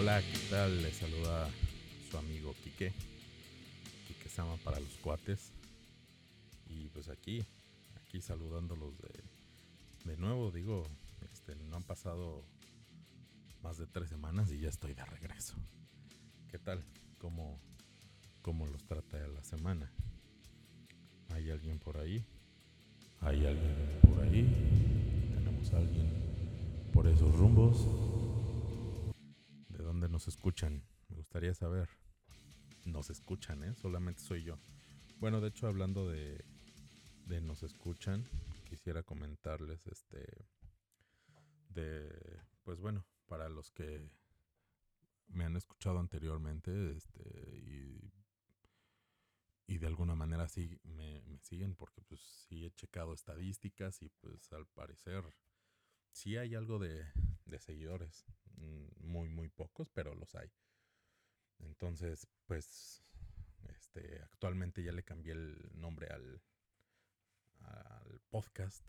Hola, ¿qué tal? Les saluda su amigo Quique. Quique Sama para los cuates. Y pues aquí, aquí saludándolos de, de nuevo. Digo, este, no han pasado más de tres semanas y ya estoy de regreso. ¿Qué tal? ¿Cómo, cómo los trata la semana? ¿Hay alguien por ahí? ¿Hay alguien por ahí? ¿Tenemos a alguien por esos rumbos? ¿De dónde nos escuchan? Me gustaría saber. Nos escuchan, ¿eh? Solamente soy yo. Bueno, de hecho, hablando de, de nos escuchan, quisiera comentarles este de pues bueno, para los que me han escuchado anteriormente, este y y de alguna manera sí me, me, siguen porque pues sí he checado estadísticas y pues al parecer sí hay algo de, de seguidores, mm, muy muy pocos, pero los hay. Entonces, pues este actualmente ya le cambié el nombre al al podcast.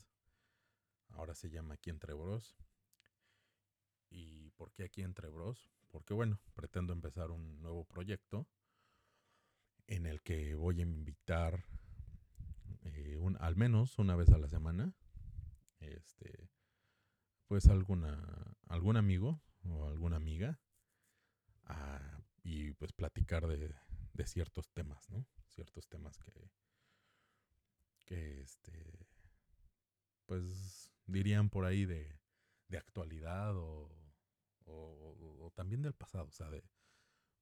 Ahora se llama Aquí entre Bros. ¿Y por qué aquí entre Bros? Porque bueno, pretendo empezar un nuevo proyecto en el que voy a invitar eh, un, al menos una vez a la semana, este, pues alguna, algún amigo o alguna amiga a, y pues platicar de, de, ciertos temas, ¿no? Ciertos temas que, que este, pues dirían por ahí de, de actualidad o, o, o, también del pasado, o sea, de,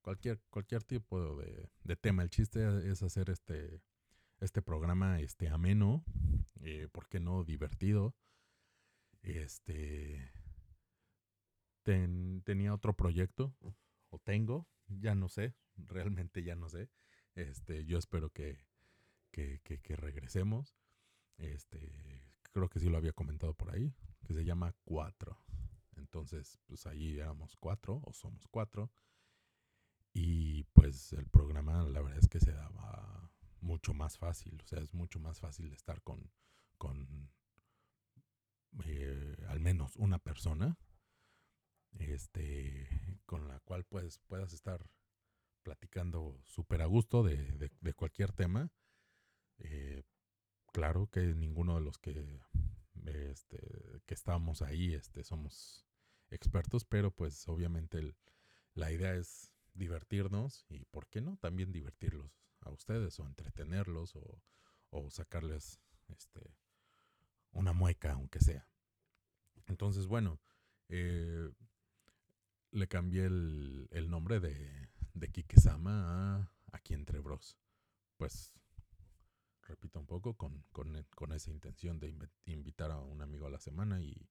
cualquier, cualquier tipo de, de, tema. El chiste es hacer este, este programa este, ameno, eh, ¿por qué no? Divertido. Este. Ten, tenía otro proyecto, o tengo, ya no sé, realmente ya no sé. Este, yo espero que, que, que, que regresemos. Este, creo que sí lo había comentado por ahí, que se llama Cuatro. Entonces, pues ahí éramos cuatro, o somos cuatro. Y pues el programa la verdad es que se daba mucho más fácil, o sea, es mucho más fácil estar con, con eh, al menos una persona, este, con la cual pues puedas estar platicando súper a gusto de, de, cualquier tema. Eh, claro que ninguno de los que, este, que estamos ahí este, somos expertos, pero pues obviamente el, la idea es divertirnos y, ¿por qué no? También divertirlos a ustedes o entretenerlos o, o sacarles este, una mueca, aunque sea. Entonces, bueno, eh, le cambié el, nombre de, de Kikesama a Aquí Entre Bros. Pues, repito un poco, con, con, con esa intención de invitar a un amigo a la semana y,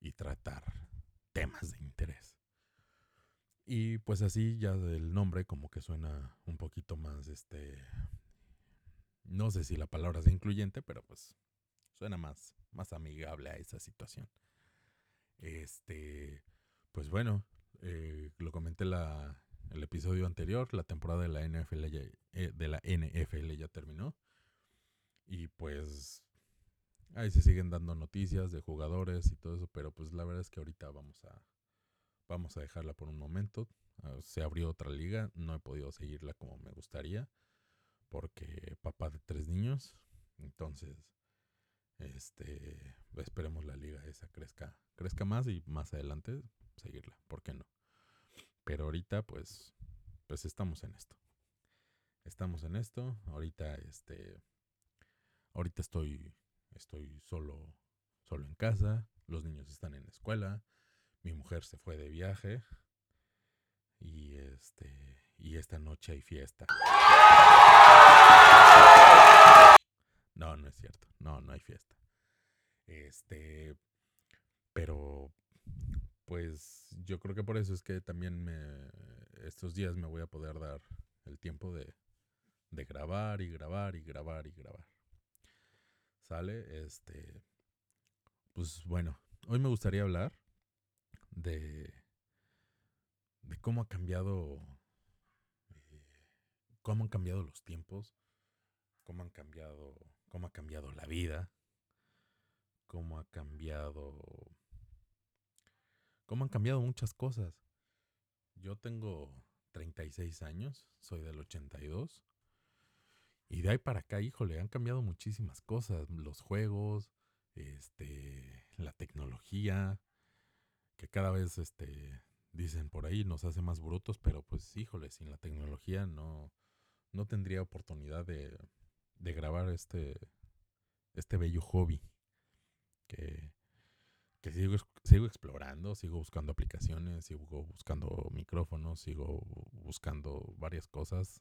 y tratar temas de interés. Y pues así ya del nombre como que suena un poquito más, este, no sé si la palabra es incluyente, pero pues suena más, más amigable a esa situación. Este, pues bueno, eh, lo comenté la, el episodio anterior, la temporada de la NFL ya, eh, de la NFL ya terminó. Y pues ahí se siguen dando noticias de jugadores y todo eso, pero pues la verdad es que ahorita vamos a vamos a dejarla por un momento. Uh, se abrió otra liga, no he podido seguirla como me gustaría porque papá de tres niños, entonces este esperemos la liga esa crezca crezca más y más adelante seguirla, ¿por qué no? Pero ahorita pues pues estamos en esto. Estamos en esto, ahorita este ahorita estoy estoy solo solo en casa, los niños están en la escuela, mi mujer se fue de viaje y este y esta noche hay fiesta. No, no es cierto. No, no hay fiesta. Este, pero pues yo creo que por eso es que también me, estos días me voy a poder dar el tiempo de, de grabar y grabar y grabar y grabar. ¿Sale? Este, pues bueno, hoy me gustaría hablar de, de cómo ha cambiado, eh, cómo han cambiado los tiempos, cómo han cambiado, cómo ha cambiado la vida, cómo ha cambiado, cómo han cambiado muchas cosas. yo tengo 36 años, soy del 82. Y de ahí para acá, híjole, han cambiado muchísimas cosas. Los juegos, este, la tecnología, que cada vez, este, dicen por ahí, nos hace más brutos, pero pues, híjole, sin la tecnología no, no tendría oportunidad de, de grabar este, este bello hobby que, que sigo, sigo explorando, sigo buscando aplicaciones, sigo buscando micrófonos, sigo buscando varias cosas.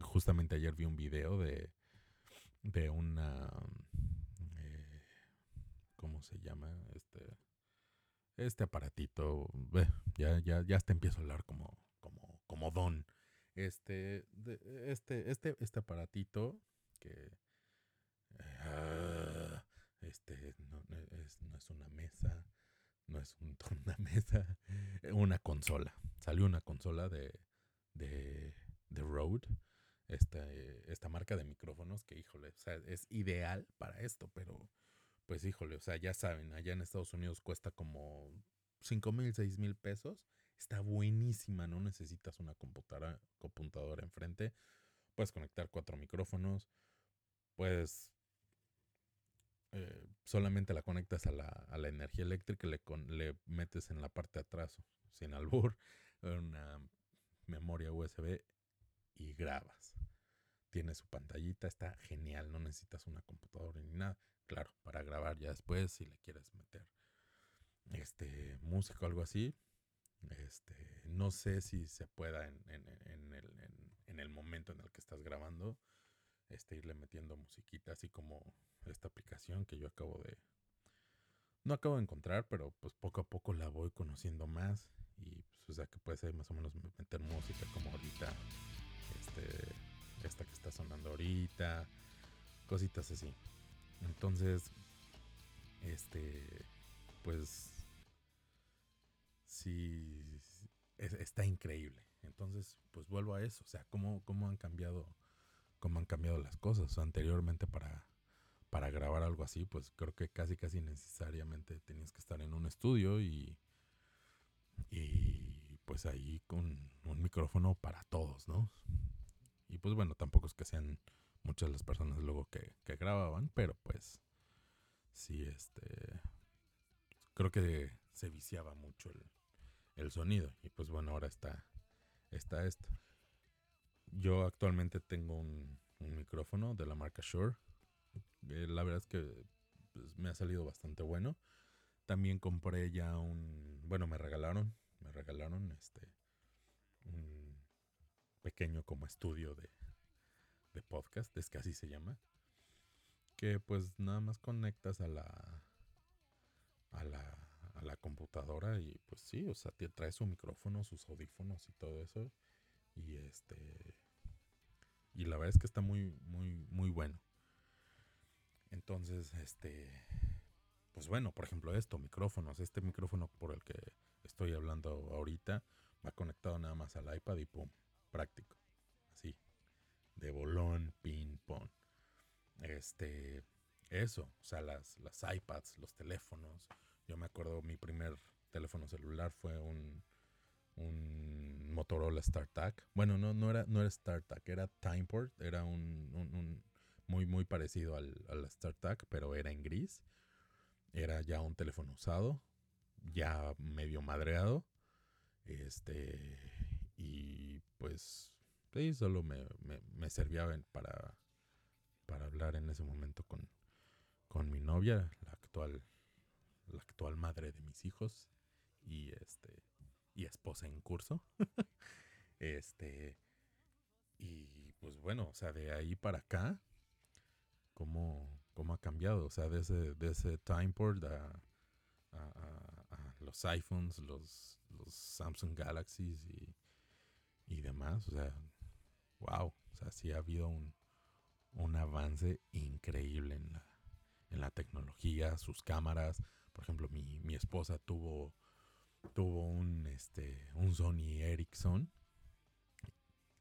Justamente ayer vi un video de, de una... Eh, ¿Cómo se llama? Este, este aparatito. ya, ya, ya hasta empiezo a hablar como, como, como don. Este, este, este, este aparatito que... Ah, este no, es, no es una mesa, no es un, una mesa, una consola. Salió una consola de, de, de Rode, esta, esta marca de micrófonos que, híjole, o sea, es ideal para esto, pero pues híjole, o sea, ya saben, allá en Estados Unidos cuesta como 5 mil, 6 mil pesos. Está buenísima, no necesitas una computadora, computadora enfrente. Puedes conectar cuatro micrófonos, puedes eh, solamente la conectas a la, a la energía eléctrica y le, le metes en la parte de atrás, sin albur, una memoria USB y grabas. Tiene su pantallita, está genial, no necesitas una computadora ni nada. Claro, para grabar ya después, si le quieres meter este música o algo así. Este, no sé si se pueda en, en, en, el, en, el, momento en el que estás grabando, este, irle metiendo musiquita, así como esta aplicación que yo acabo de... No acabo de encontrar, pero pues poco a poco la voy conociendo más. Y pues, o sea que puede ser más o menos meter música como ahorita. Este, esta que está sonando ahorita. Cositas así. Entonces, este, pues, sí, está increíble. Entonces, pues vuelvo a eso. O sea, cómo, cómo han cambiado, cómo han cambiado las cosas. anteriormente para para grabar algo así, pues creo que casi casi necesariamente tenías que estar en un estudio y, y pues ahí con un micrófono para todos, ¿no? Y pues bueno, tampoco es que sean muchas las personas luego que, grababan, pero pues sí, este, creo que se viciaba mucho el, el sonido y pues bueno, ahora está, está esto. Yo actualmente tengo un, micrófono de la marca Shure eh, la verdad es que pues, me ha salido bastante bueno. También compré ya un, bueno, me regalaron, me regalaron este un pequeño como estudio de, de podcast, es que así se llama, que pues nada más conectas a la a la a la computadora y pues sí, o sea, te trae su micrófono, sus audífonos y todo eso y este y la verdad es que está muy muy muy bueno. Entonces, este, pues bueno, por ejemplo esto, micrófonos. Este micrófono por el que estoy hablando ahorita va conectado nada más al iPad y pum, práctico. Así, de bolón, ping pong. Este, eso, o sea, las, las iPads, los teléfonos. Yo me acuerdo, mi primer teléfono celular fue un, un Motorola StarTAC. Bueno, no, no era, no era StarTAC, era Timeport, era un, muy, muy parecido al, al StarTAC, pero era en gris. Era ya un teléfono usado, ya medio madreado. Este, y pues, sí, solo me, me, servía para, para hablar en ese momento con, con mi novia, la actual, la actual madre de mis hijos y este y esposa en curso. este y pues bueno, o sea, de ahí para acá cómo, cómo ha cambiado. O sea, de ese, de ese timeport a, a, los iPhones, los, los Samsung Galaxies y, y demás. O sea, wow. O sea, sí ha habido un, un avance increíble en la, en la tecnología, sus cámaras. Por ejemplo, mi, mi esposa tuvo, tuvo un, este, un Sony Ericsson.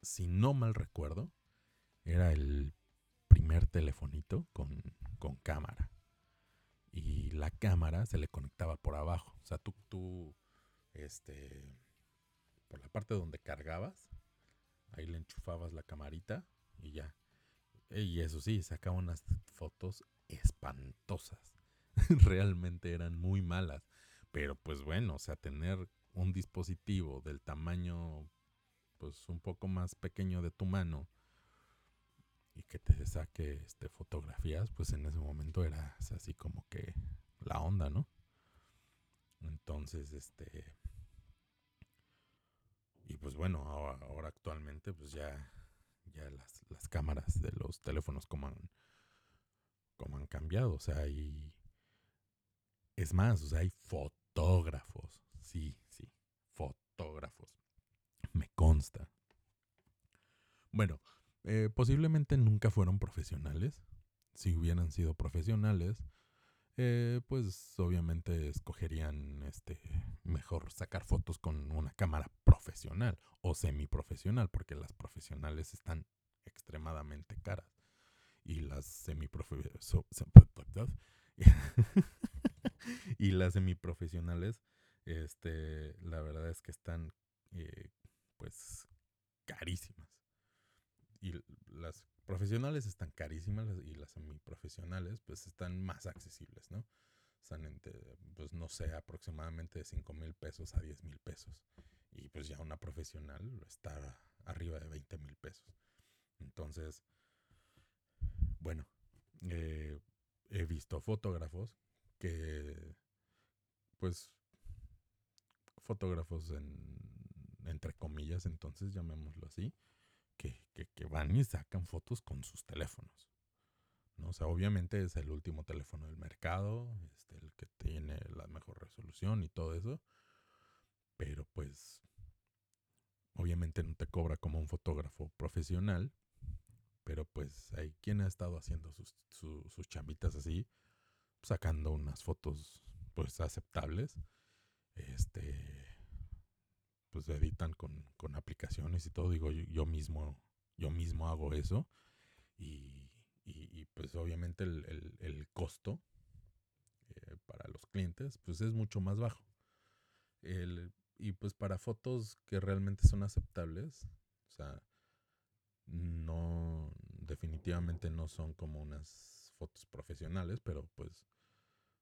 Si no mal recuerdo, era el primer telefonito con, con cámara. Y la cámara se le conectaba por abajo. O sea, tú, tú este, por la parte donde cargabas, ahí le enchufabas la camarita y ya. Y eso sí, sacaba unas fotos espantosas. Realmente eran muy malas. Pero pues bueno, o sea, tener un dispositivo del tamaño pues un poco más pequeño de tu mano y que te saque este, fotografías, pues en ese momento era así como que la onda, ¿no? Entonces, este... Y pues bueno, ahora, actualmente pues ya, ya las, las, cámaras de los teléfonos como han, como han cambiado, o sea, hay... Es más, o sea, hay fotógrafos, sí, sí, fotógrafos. Me consta. Bueno, eh, posiblemente nunca fueron profesionales. Si hubieran sido profesionales, eh, pues obviamente escogerían este mejor sacar fotos con una cámara profesional o semiprofesional, porque las profesionales están extremadamente caras y las semiprofesionales y las semiprofesionales, este, la verdad es que están eh, pues carísimas y las profesionales están carísimas y las semiprofesionales pues están más accesibles, ¿no? Están entre, pues no sé, aproximadamente de 5 mil pesos a 10 mil pesos. Y pues ya una profesional está arriba de 20 mil pesos. Entonces, bueno, eh, he visto fotógrafos que, pues, fotógrafos en, entre comillas, entonces llamémoslo así, que, van y sacan fotos con sus teléfonos. ¿no? O sea, obviamente es el último teléfono del mercado, este, el que tiene la mejor resolución y todo eso. Pero pues, obviamente no te cobra como un fotógrafo profesional. Pero pues hay quien ha estado haciendo sus, sus chambitas así, sacando unas fotos pues aceptables. Este, pues editan con, aplicaciones y todo. Digo, yo, mismo, yo mismo hago eso. Y, pues obviamente el, costo eh, para los clientes pues es mucho más bajo. y pues para fotos que realmente son aceptables, o sea, no, definitivamente no son como unas fotos profesionales, pero pues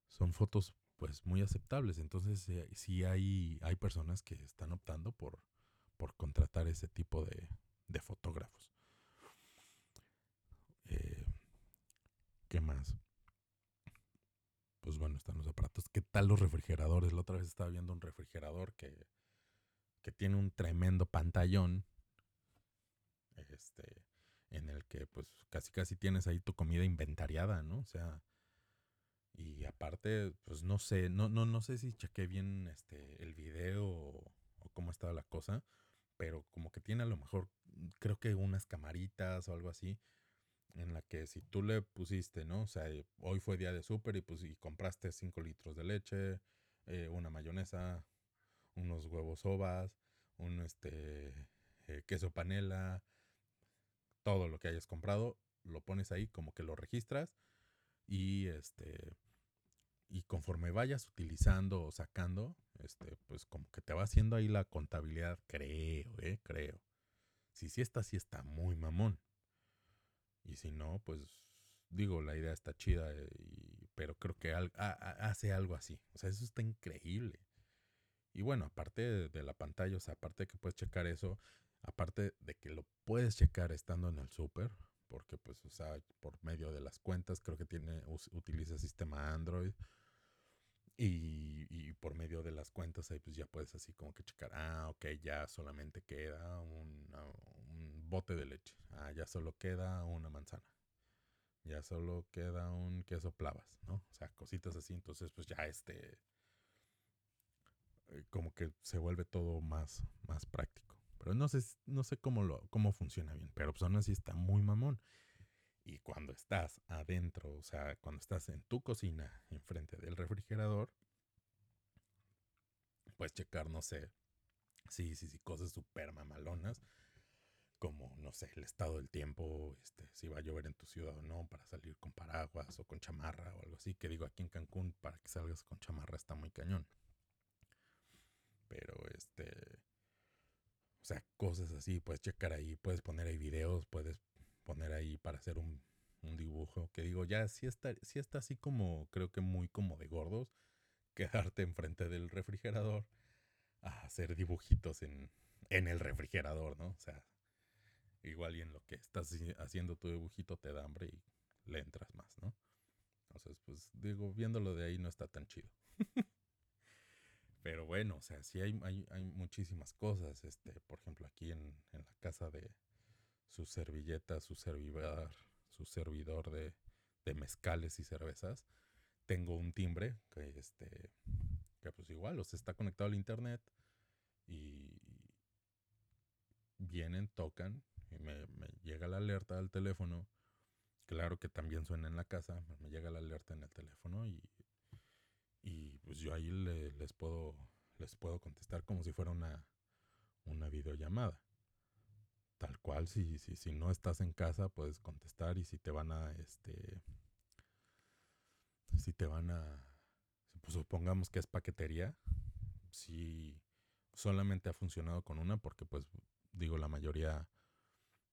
son fotos pues muy aceptables. Entonces eh, sí hay, hay personas que están optando por, por contratar ese tipo de, de fotógrafos. Eh, ¿Qué más? Pues bueno, están los aparatos. ¿Qué tal los refrigeradores? La otra vez estaba viendo un refrigerador que, que tiene un tremendo pantallón. Este, en el que pues casi casi tienes ahí tu comida inventariada, ¿no? O sea, y aparte, pues no sé, no, no, no sé si chequé bien este el video o, cómo estaba la cosa, pero como que tiene a lo mejor, creo que unas camaritas o algo así, en la que si tú le pusiste, ¿no? O sea, hoy fue día de súper y pues y compraste 5 litros de leche, eh, una mayonesa, unos huevos ovas, un este eh, queso panela, todo lo que hayas comprado, lo pones ahí, como que lo registras y este y conforme vayas utilizando o sacando, este, pues como que te va haciendo ahí la contabilidad, creo, eh, creo. Si sí está, sí está muy mamón. Y si no, pues digo, la idea está chida, eh, pero creo que hace algo así. O sea, eso está increíble. Y bueno, aparte de, la pantalla, o sea, aparte de que puedes checar eso, aparte de que lo puedes checar estando en el súper, porque pues, o sea, por medio de las cuentas, creo que tiene, utiliza sistema Android. Y, por medio de las cuentas ahí pues ya puedes así como que checar, ah, ok, ya solamente queda un, un bote de leche, ah, ya solo queda una manzana, ya solo queda un queso plavas, ¿no? O sea, cositas así, entonces pues ya este, eh, como que se vuelve todo más, más práctico. Pero no sé, no sé cómo, lo, cómo funciona bien, pero pues aún así está muy mamón. Y cuando estás adentro, o sea, cuando estás en tu cocina, enfrente del refrigerador, puedes checar, no sé, sí, sí, sí, cosas súper mamalonas, como, no sé, el estado del tiempo, este, si va a llover en tu ciudad o no, para salir con paraguas o con chamarra o algo así, que digo, aquí en Cancún, para que salgas con chamarra está muy cañón. Pero, este, O sea, cosas así, puedes checar ahí, puedes poner ahí videos, puedes poner ahí para hacer un, un dibujo. Que digo, ya sí está, sí está así como, creo que muy como de gordos, quedarte enfrente del refrigerador a hacer dibujitos en, en el refrigerador, ¿no? O sea, igual y en lo que estás haciendo tu dibujito te da hambre y le entras más, ¿no? Entonces, pues digo, viéndolo de ahí no está tan chido. Pero bueno, o sea, sí hay, hay, hay, muchísimas cosas. Este, por ejemplo, aquí en, en la casa de su servilleta, su servidor, su servidor de, de, mezcales y cervezas, tengo un timbre que este que pues igual, o sea, está conectado al internet y vienen, tocan y me, me llega la alerta al teléfono Claro que también suena en la casa, me llega la alerta en el teléfono y, y pues yo ahí les puedo les puedo contestar como si fuera una, una videollamada. Tal cual, si, si, si no estás en casa, puedes contestar y si te van a, este, si te van a, pues supongamos que es paquetería, si solamente ha funcionado con una, porque pues digo, la mayoría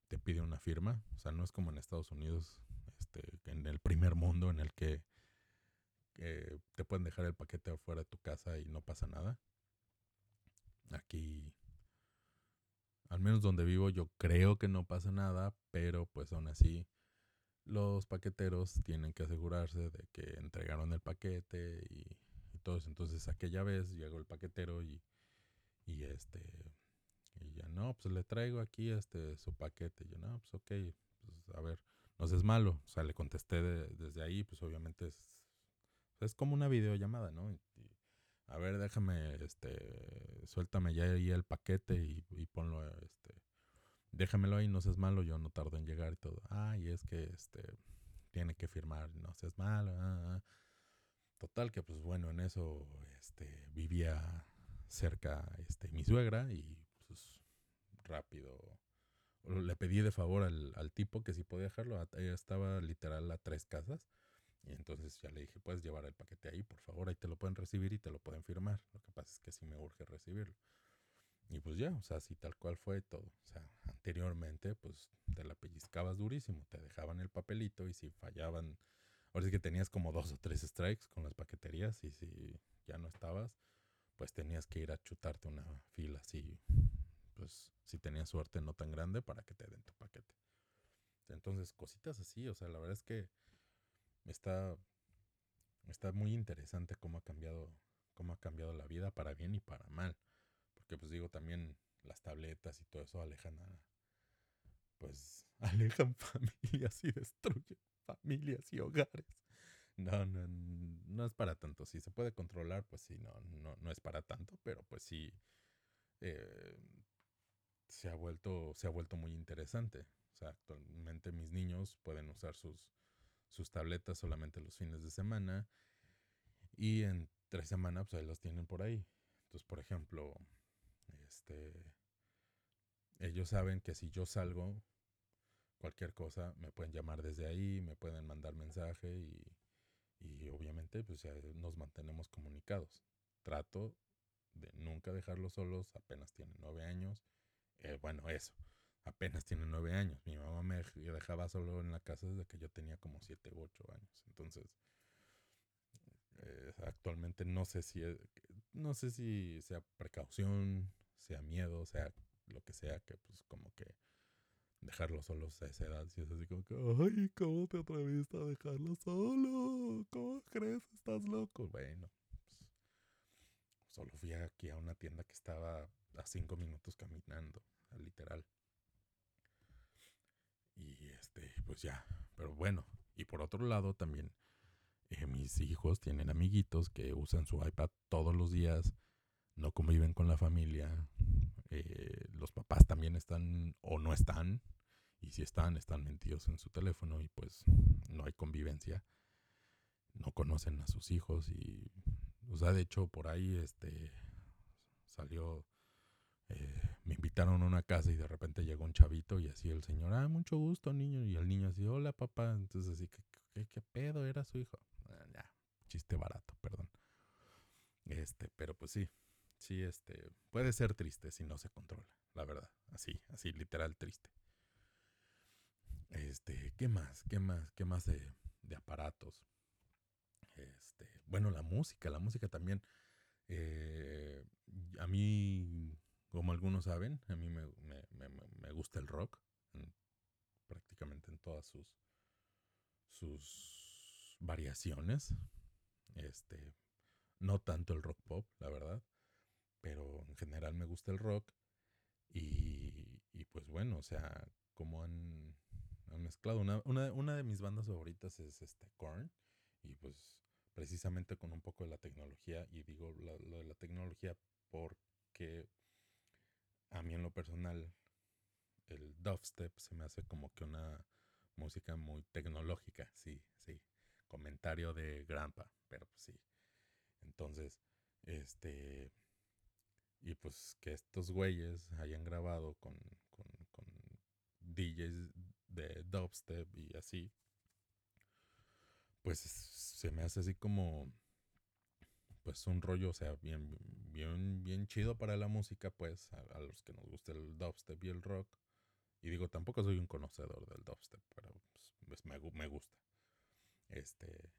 te pide una firma. O sea, no es como en Estados Unidos, este, en el primer mundo en el que, te pueden dejar el paquete afuera de tu casa y no pasa nada. Aquí, al menos donde vivo, yo creo que no pasa nada, pero pues aún así los paqueteros tienen que asegurarse de que entregaron el paquete y, y todo eso. Entonces aquella vez llegó el paquetero y, y este y ya, no, pues le traigo aquí este su paquete. Y yo, no, pues ok, pues a ver, no es malo. O sea, le contesté desde ahí, pues obviamente es, es como una videollamada, ¿no? a ver, déjame, este, suéltame ya ahí el paquete y, ponlo, este, déjamelo ahí, no seas malo, yo no tardo en llegar y todo. Ah, y es que, este, tiene que firmar, no seas malo. Ah, ah". Total que, pues bueno, en eso, este, vivía cerca, este, mi suegra y pues, rápido. Le pedí de favor al, al tipo que si podía dejarlo. Ella estaba literal a tres casas. Y entonces ya le dije, puedes llevar el paquete ahí, por favor, ahí te lo pueden recibir y te lo pueden firmar. Lo que pasa es que sí me urge recibirlo. Y pues ya, o sea, así tal cual fue todo. O sea, anteriormente, pues te la pellizcabas durísimo, te dejaban el papelito y si fallaban, ahora sí que tenías como dos o tres strikes con las paqueterías y si ya no estabas, pues tenías que ir a chutarte una fila así pues si tenías suerte no tan grande para que te den tu paquete. Entonces, cositas así, o sea, la verdad es que está, está muy interesante cómo ha cambiado, cómo ha cambiado la vida para bien y para mal. Porque pues digo, también las tabletas y todo eso alejan a, pues, alejan familias y destruyen familias y hogares. No, no, no es para tanto. Si se puede controlar, pues sí, no, no, no es para tanto, pero pues sí, eh, se ha vuelto, se ha vuelto muy interesante. O sea, actualmente mis niños pueden usar sus, sus tabletas solamente los fines de semana y en tres semanas pues ahí los tienen por ahí. Entonces, por ejemplo, este, ellos saben que si yo salgo, cualquier cosa, me pueden llamar desde ahí, me pueden mandar mensaje y, y obviamente pues nos mantenemos comunicados. Trato de nunca dejarlos solos, apenas tienen nueve años eh, bueno, eso, apenas tiene nueve años. Mi mamá me dejaba solo en la casa desde que yo tenía como siete u ocho años. Entonces, eh, actualmente no sé si no sé si sea precaución, sea miedo, sea lo que sea, que pues como que dejarlo solos a esa edad, si es así como que, ay, ¿cómo te atreviste a dejarlo solo? ¿Cómo crees? ¿Estás loco? Bueno, pues, solo fui aquí a una tienda que estaba a cinco minutos caminando, literal. Y este, pues ya, pero bueno, y por otro lado también eh, mis hijos tienen amiguitos que usan su iPad todos los días, no conviven con la familia, eh, los papás también están o no están, y si están, están mentidos en su teléfono y pues no hay convivencia, no conocen a sus hijos y, o sea, de hecho por ahí este salió eh, me invitaron a una casa y de repente llegó un chavito y así el señor, ah, mucho gusto, niño. Y el niño así, hola, papá. Entonces así, ¿qué, qué, pedo? Era su hijo. Ah, ya, chiste barato, perdón. Este, pero pues sí, sí, este, puede ser triste si no se controla. la verdad. Así, así, literal triste. Este, ¿qué más? ¿Qué más? ¿Qué más de, de aparatos? Este, bueno, la música, la música también. Eh, a mí, como algunos saben, a mí me, me, gusta el rock, prácticamente en todas sus, sus variaciones. Este, no tanto el rock pop, la verdad, pero en general me gusta el rock. Y, y pues bueno, o sea, como han, han mezclado. Una, una, una, de mis bandas favoritas es este Korn. Y pues precisamente con un poco de la tecnología. Y digo lo de la tecnología porque a mí en lo personal el dubstep se me hace como que una música muy tecnológica. Sí, sí. Comentario de Grampa, pero pues sí. Entonces, este... Y pues que estos güeyes hayan grabado con, con, con DJs de dubstep y así, pues se me hace así como, pues un rollo, o sea, bien, bien, bien chido para la música, pues, a, los que nos gusta el dubstep y el rock. Y digo, tampoco soy un conocedor del dubstep, pero pues, me, me, gusta. Este,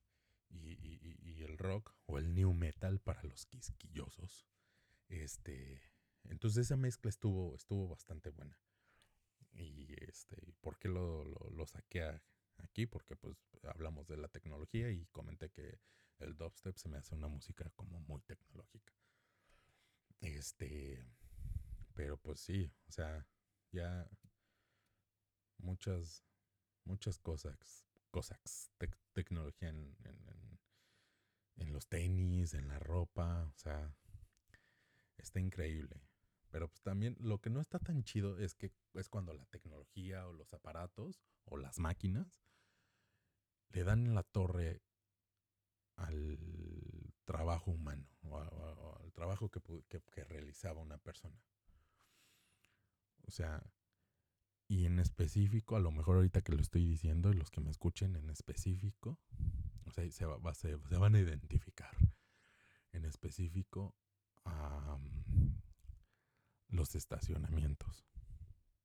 y, y, y, el rock o el new metal para los quisquillosos. Este, entonces esa mezcla estuvo, estuvo bastante buena. Y este, ¿por qué lo, lo, saqué aquí? Porque pues hablamos de la tecnología y comenté que el dubstep se me hace una música como muy tecnológica. Este, pero pues sí, o sea, ya muchas, muchas cosas, cosas, tecnología en, en, en los tenis, en la ropa, o sea, está increíble. Pero pues también lo que no está tan chido es que es cuando la tecnología o los aparatos o las máquinas le dan en la torre al trabajo humano o, al trabajo que, realizaba una persona. O sea, y en específico, a lo mejor ahorita que lo estoy diciendo los que me escuchen en específico, o sea, se van a identificar. En específico, a los estacionamientos.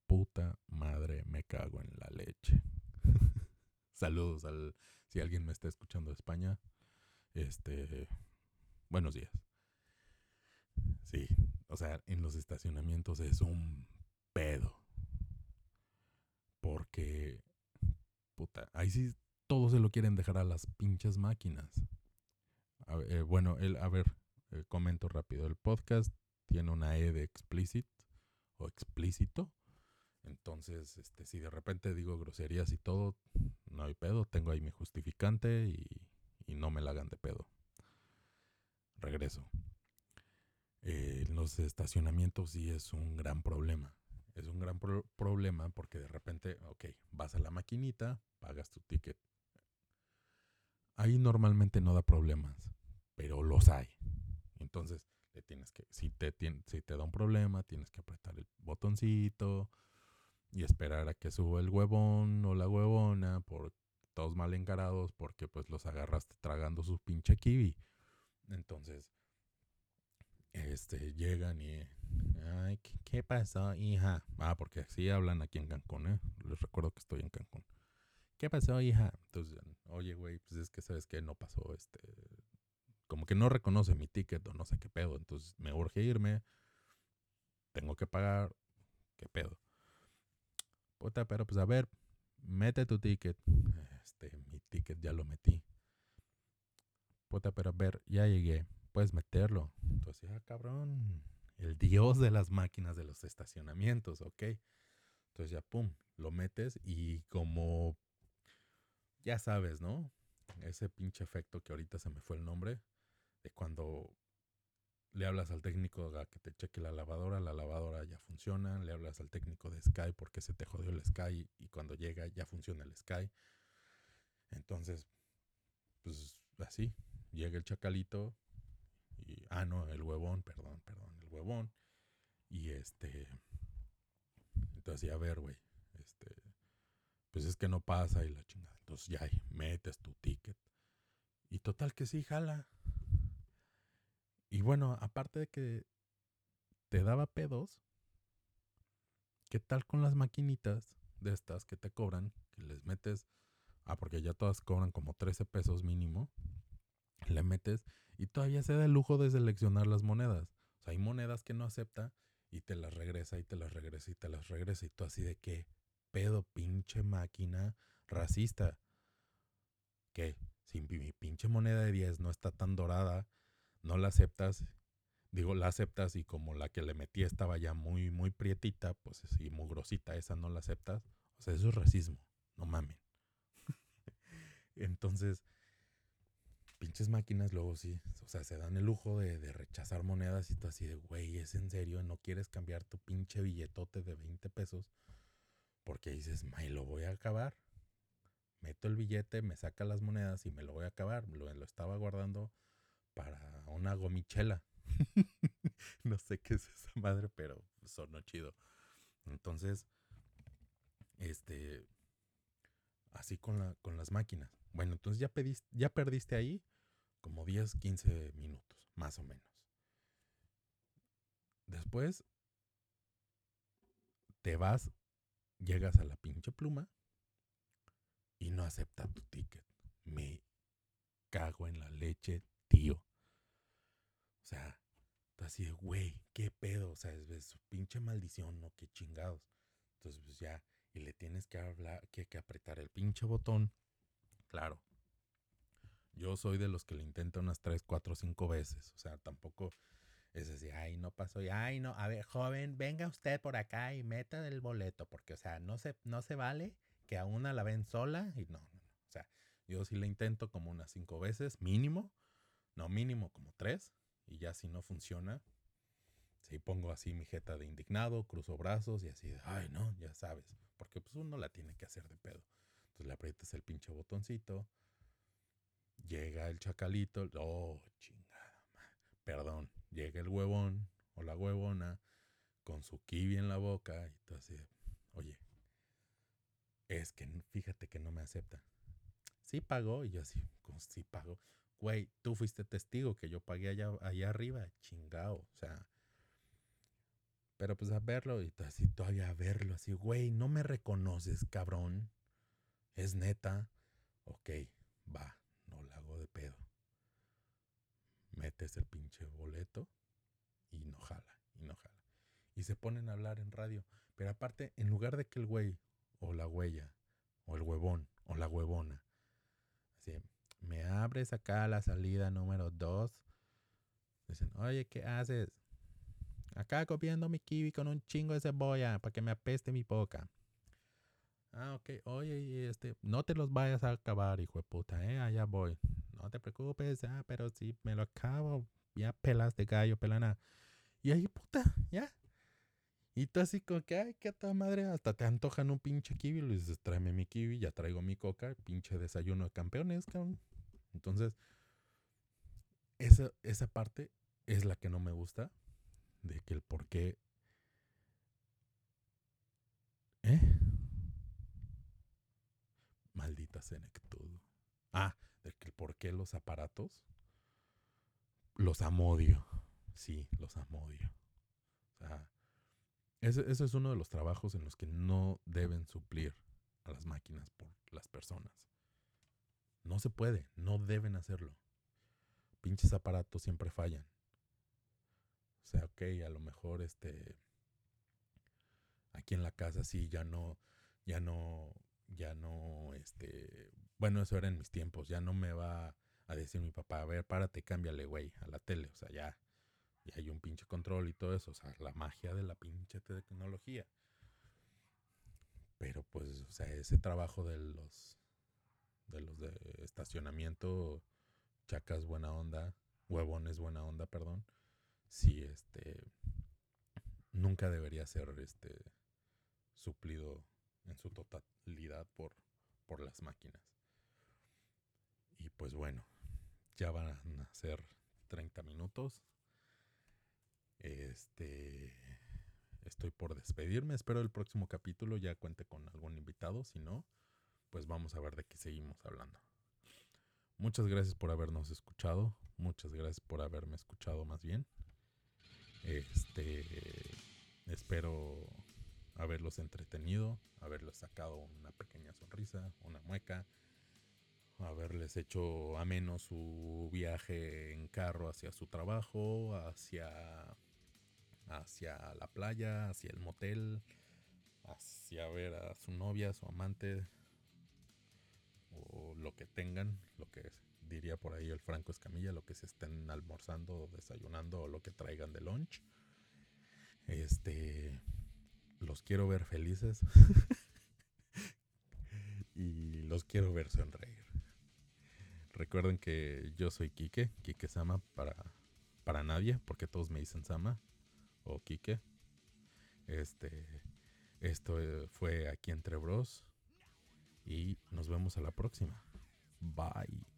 Puta madre, me cago en la leche. Saludos al si alguien me está escuchando de España. Este, buenos días. Sí, o sea, en los estacionamientos es un pedo. Porque puta, ahí sí todos se lo quieren dejar a las pinches máquinas. Eh, bueno, el, a ver, eh, comento rápido. El podcast tiene una E de explicit o explícito. Entonces, este, si de repente digo groserías y todo, no hay pedo, tengo ahí mi justificante y, no me la hagan de pedo. Regreso. Eh, los estacionamientos sí es un gran problema. Es un gran problema porque de repente, ok, vas a la maquinita, pagas tu ticket. Ahí normalmente no da problemas, pero los hay. Entonces, tienes que, si te, si te da un problema, tienes que apretar el botoncito y esperar a que suba el huevón o la huevona por todos mal encarados porque pues los agarraste tragando su pinche kiwi. Entonces, este, llegan y, ay, ¿qué, pasó, hija? Ah, porque así hablan aquí en Cancún, ¿eh? Les recuerdo que estoy en Cancún. ¿Qué pasó, hija? Entonces, oye, güey, pues es que sabes que no pasó, este, como que no reconoce mi ticket o no sé qué pedo. Entonces me urge irme. Tengo que pagar. ¿Qué pedo? Puta, pero pues a ver, mete tu ticket. Este, mi ticket ya lo metí. Puta, pero a ver, ya llegué. Puedes meterlo. Entonces, ah, cabrón. El dios de las máquinas de los estacionamientos, ok. Entonces ya, pum, lo metes y como, ya sabes, ¿no? Ese pinche efecto que ahorita se me fue el nombre de cuando le hablas al técnico a que te cheque la lavadora, la lavadora ya funciona, le hablas al técnico de Sky porque se te jodió el Sky y cuando llega ya funciona el Sky. Entonces, pues así, llega el chacalito y, ah, no, el huevón, perdón, perdón, el huevón. Y este, entonces, ya a ver, güey, este, pues es que no pasa y la chingada. Entonces ya metes tu ticket. Y total que sí, jala. Y bueno, aparte de que te daba pedos, ¿qué tal con las maquinitas de estas que te cobran? Que les metes, ah, porque ya todas cobran como 13 pesos mínimo, le metes y todavía se da el lujo de seleccionar las monedas. O sea, hay monedas que no acepta y te las regresa y te las regresa y te las regresa y tú así de qué pedo, pinche máquina racista. Que si mi pinche moneda de 10 no está tan dorada, no la aceptas digo, la aceptas y como la que le metí estaba ya muy, muy prietita, pues sí, mugrosita, esa no la aceptas. O sea, eso es racismo, no mamen. Entonces, pinches máquinas luego sí, o sea, se dan el lujo de, rechazar monedas y tú así de, güey, ¿es en serio? ¿No quieres cambiar tu pinche billetote de 20 pesos? Porque dices, may, lo voy a acabar. Meto el billete, me saca las monedas y me lo voy a acabar. Lo, lo estaba guardando para una gomichela. no sé qué es esa madre, pero sonó chido. Entonces, este, así con, la, con las máquinas. Bueno, entonces ya, ya perdiste ahí como 10, 15 minutos, más o menos. Después, te vas, llegas a la pinche pluma y no acepta tu ticket. Me cago en la leche, tío. O sea, así de, güey, qué pedo. O sea, es, su pinche maldición, ¿no? Qué chingados. Entonces, pues ya, y le tienes que hablar, que, que apretar el pinche botón. Claro. Yo soy de los que lo intenta unas 3, 4, 5 veces. O sea, tampoco es así, ay, no pasó. Y, ay, no, a ver, joven, venga usted por acá y meta el boleto. Porque, o sea, no se, no se vale que a una la ven sola y no, no, no. O sea, yo sí le intento como unas 5 veces, mínimo. No, mínimo como 3 y ya si no funciona, si pongo así mi jeta de indignado, cruzo brazos y así ay no, ya sabes, porque pues uno la tiene que hacer de pedo. Entonces le aprietas el pinche botoncito, llega el chacalito, oh, chingada, perdón, llega el huevón o la huevona con su kiwi en la boca y tú así, oye, es que fíjate que no me acepta. Sí pagó y yo así, sí pago güey, tú fuiste testigo que yo pagué allá, allá arriba, chingado, o sea. Pero pues a verlo y así todavía a verlo, así, güey, no me reconoces, cabrón. Es neta. Ok, va, no la hago de pedo. Metes el pinche boleto y no jala, y no jala. Y se ponen a hablar en radio. Pero aparte, en lugar de que el güey, o la huella, o el huevón, o la huevona, así, me abres acá la salida número 2. Dicen, oye, ¿qué haces? Acá comiendo mi kiwi con un chingo de cebolla para que me apeste mi boca. Ah, ok. Oye, este, no te los vayas a acabar, hijo de puta, ¿eh? Allá voy. No te preocupes, ah, pero si me lo acabo, ya pelas de gallo, pelana. Y ahí, puta, ya. Y tú así como que, ay, qué toda madre, hasta te antojan un pinche kiwi. Le dices, tráeme mi kiwi, ya traigo mi coca, pinche desayuno de campeones, cabrón. Entonces, esa, esa parte es la que no me gusta, de que el por qué... ¿Eh? Maldita senectud. Ah, de que el por qué los aparatos los amodio. Sí, los amodio. O sea, ese, ese, es uno de los trabajos en los que no deben suplir a las máquinas por las personas. No se puede, no deben hacerlo. Pinches aparatos siempre fallan. O sea, ok, a lo mejor este aquí en la casa sí ya no ya no ya no este bueno, eso era en mis tiempos, ya no me va a decir mi papá, a ver, párate, cámbiale, güey, a la tele, o sea, ya ya hay un pinche control y todo eso, o sea, la magia de la pinche tecnología. Pero pues, o sea, ese trabajo de los de los de estacionamiento, chacas buena onda, huevones buena onda, perdón, sí, este, nunca debería ser, este, suplido en su totalidad por, por las máquinas. Y pues bueno, ya van a ser 30 minutos. Este, estoy por despedirme. Espero el próximo capítulo ya cuente con algún invitado. Si no, pues vamos a ver de qué seguimos hablando. Muchas gracias por habernos escuchado. Muchas gracias por haberme escuchado más bien. Este espero haberlos entretenido, haberles sacado una pequeña sonrisa, una mueca, haberles hecho ameno su viaje en carro hacia su trabajo, hacia, hacia la playa, hacia el motel, hacia ver a su novia, su amante, o lo que tengan, lo que diría por ahí el Franco Escamilla, lo que se estén almorzando o desayunando o lo que traigan de lunch. Este, los quiero ver felices y los quiero ver sonreír. Recuerden que yo soy Kike, Kike Sama para, para nadie, porque todos me dicen Sama o Kike. Este, esto eh, fue aquí entre bros y nos vemos a la próxima. Bye.